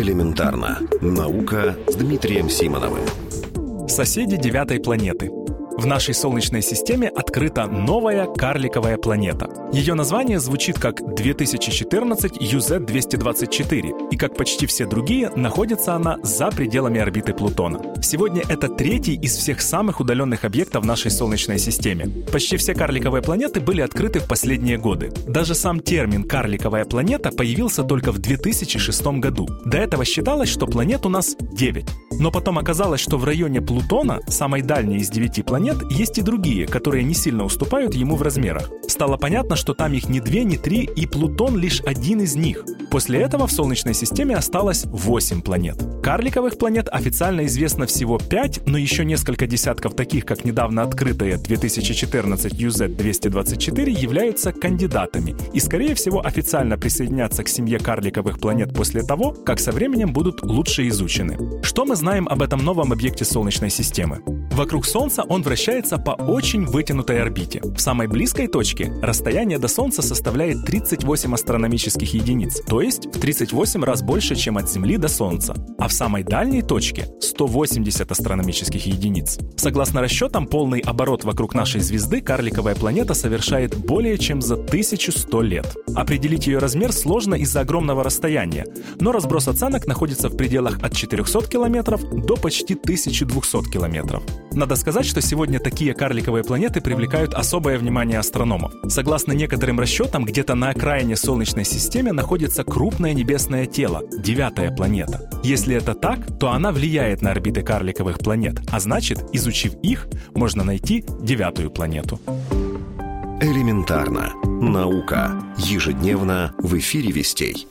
Элементарно. Наука с Дмитрием Симоновым. Соседи девятой планеты. В нашей Солнечной системе открыта новая карликовая планета. Ее название звучит как 2014 UZ-224, и как почти все другие, находится она за пределами орбиты Плутона. Сегодня это третий из всех самых удаленных объектов нашей Солнечной системе. Почти все карликовые планеты были открыты в последние годы. Даже сам термин «карликовая планета» появился только в 2006 году. До этого считалось, что планет у нас 9. Но потом оказалось, что в районе Плутона, самой дальней из девяти планет, есть и другие, которые не сильно уступают ему в размерах. Стало понятно, что там их не две, не три, и Плутон лишь один из них. После этого в Солнечной системе осталось 8 планет. Карликовых планет официально известно всего 5, но еще несколько десятков таких, как недавно открытая 2014 UZ-224, являются кандидатами и, скорее всего, официально присоединятся к семье карликовых планет после того, как со временем будут лучше изучены. Что мы знаем об этом новом объекте Солнечной системы? Вокруг Солнца он вращается по очень вытянутой орбите. В самой близкой точке расстояние до Солнца составляет 38 астрономических единиц, то есть в 38 раз больше, чем от Земли до Солнца. А в самой дальней точке 180 астрономических единиц. Согласно расчетам, полный оборот вокруг нашей звезды карликовая планета совершает более чем за 1100 лет. Определить ее размер сложно из-за огромного расстояния, но разброс оценок находится в пределах от 400 километров до почти 1200 километров. Надо сказать, что сегодня такие карликовые планеты привлекают особое внимание астрономов. Согласно некоторым расчетам, где-то на окраине Солнечной системы находится крупное небесное тело — девятая планета. Если это так, то она влияет на орбиты карликовых планет, а значит, изучив их, можно найти девятую планету. Элементарно. Наука. Ежедневно в эфире «Вестей».